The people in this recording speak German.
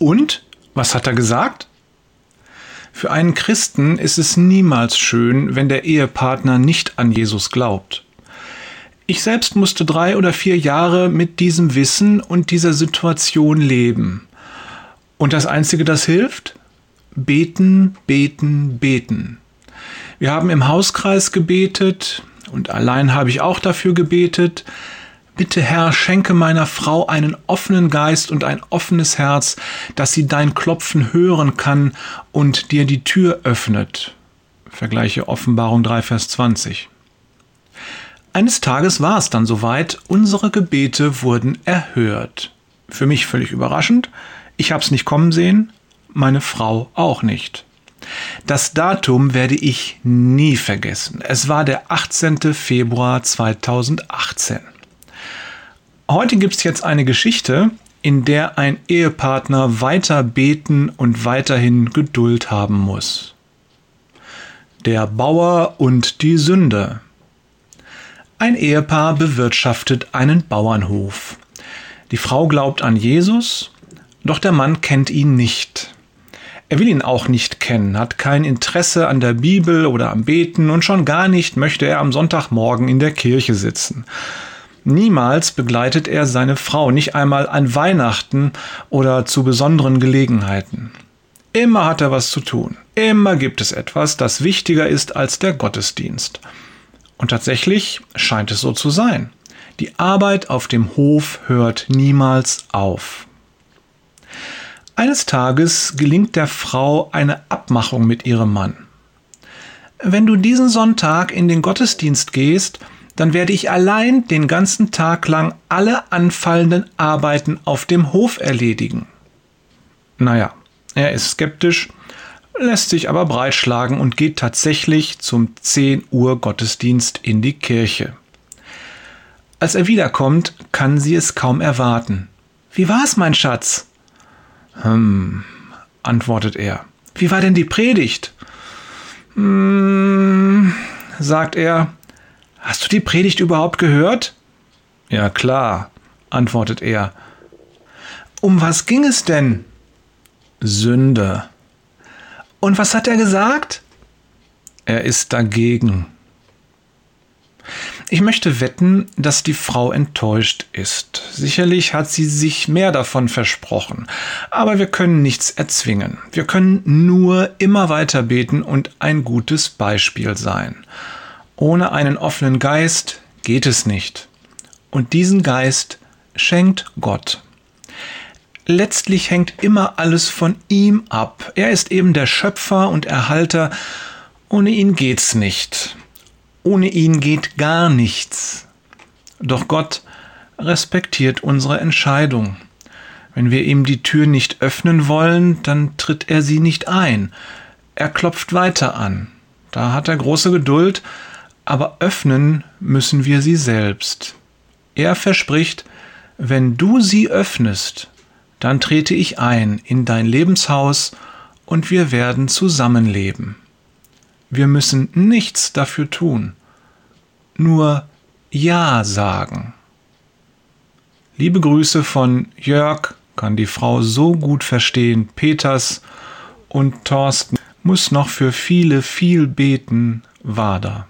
Und? Was hat er gesagt? Für einen Christen ist es niemals schön, wenn der Ehepartner nicht an Jesus glaubt. Ich selbst musste drei oder vier Jahre mit diesem Wissen und dieser Situation leben. Und das Einzige, das hilft? Beten, beten, beten. Wir haben im Hauskreis gebetet und allein habe ich auch dafür gebetet. Bitte Herr, schenke meiner Frau einen offenen Geist und ein offenes Herz, dass sie dein Klopfen hören kann und dir die Tür öffnet. Vergleiche Offenbarung 3, Vers 20. Eines Tages war es dann soweit, unsere Gebete wurden erhört. Für mich völlig überraschend, ich hab's nicht kommen sehen, meine Frau auch nicht. Das Datum werde ich nie vergessen. Es war der 18. Februar 2018. Heute gibt's jetzt eine Geschichte, in der ein Ehepartner weiter beten und weiterhin Geduld haben muss. Der Bauer und die Sünde. Ein Ehepaar bewirtschaftet einen Bauernhof. Die Frau glaubt an Jesus, doch der Mann kennt ihn nicht. Er will ihn auch nicht kennen, hat kein Interesse an der Bibel oder am Beten und schon gar nicht möchte er am Sonntagmorgen in der Kirche sitzen. Niemals begleitet er seine Frau, nicht einmal an Weihnachten oder zu besonderen Gelegenheiten. Immer hat er was zu tun. Immer gibt es etwas, das wichtiger ist als der Gottesdienst. Und tatsächlich scheint es so zu sein. Die Arbeit auf dem Hof hört niemals auf. Eines Tages gelingt der Frau eine Abmachung mit ihrem Mann. Wenn du diesen Sonntag in den Gottesdienst gehst, dann werde ich allein den ganzen Tag lang alle anfallenden Arbeiten auf dem Hof erledigen. Naja, er ist skeptisch lässt sich aber breitschlagen und geht tatsächlich zum 10 Uhr Gottesdienst in die Kirche. Als er wiederkommt, kann sie es kaum erwarten. Wie war's, mein Schatz? Hm, antwortet er. Wie war denn die Predigt? Hm, sagt er. Hast du die Predigt überhaupt gehört? Ja klar, antwortet er. Um was ging es denn? Sünde. Und was hat er gesagt? Er ist dagegen. Ich möchte wetten, dass die Frau enttäuscht ist. Sicherlich hat sie sich mehr davon versprochen, aber wir können nichts erzwingen. Wir können nur immer weiter beten und ein gutes Beispiel sein. Ohne einen offenen Geist geht es nicht. Und diesen Geist schenkt Gott letztlich hängt immer alles von ihm ab. Er ist eben der Schöpfer und Erhalter. Ohne ihn geht's nicht. Ohne ihn geht gar nichts. Doch Gott respektiert unsere Entscheidung. Wenn wir ihm die Tür nicht öffnen wollen, dann tritt er sie nicht ein. Er klopft weiter an. Da hat er große Geduld, aber öffnen müssen wir sie selbst. Er verspricht, wenn du sie öffnest, dann trete ich ein in dein Lebenshaus und wir werden zusammenleben. Wir müssen nichts dafür tun, nur Ja sagen. Liebe Grüße von Jörg, kann die Frau so gut verstehen, Peters und Thorsten muss noch für viele viel beten, Wader.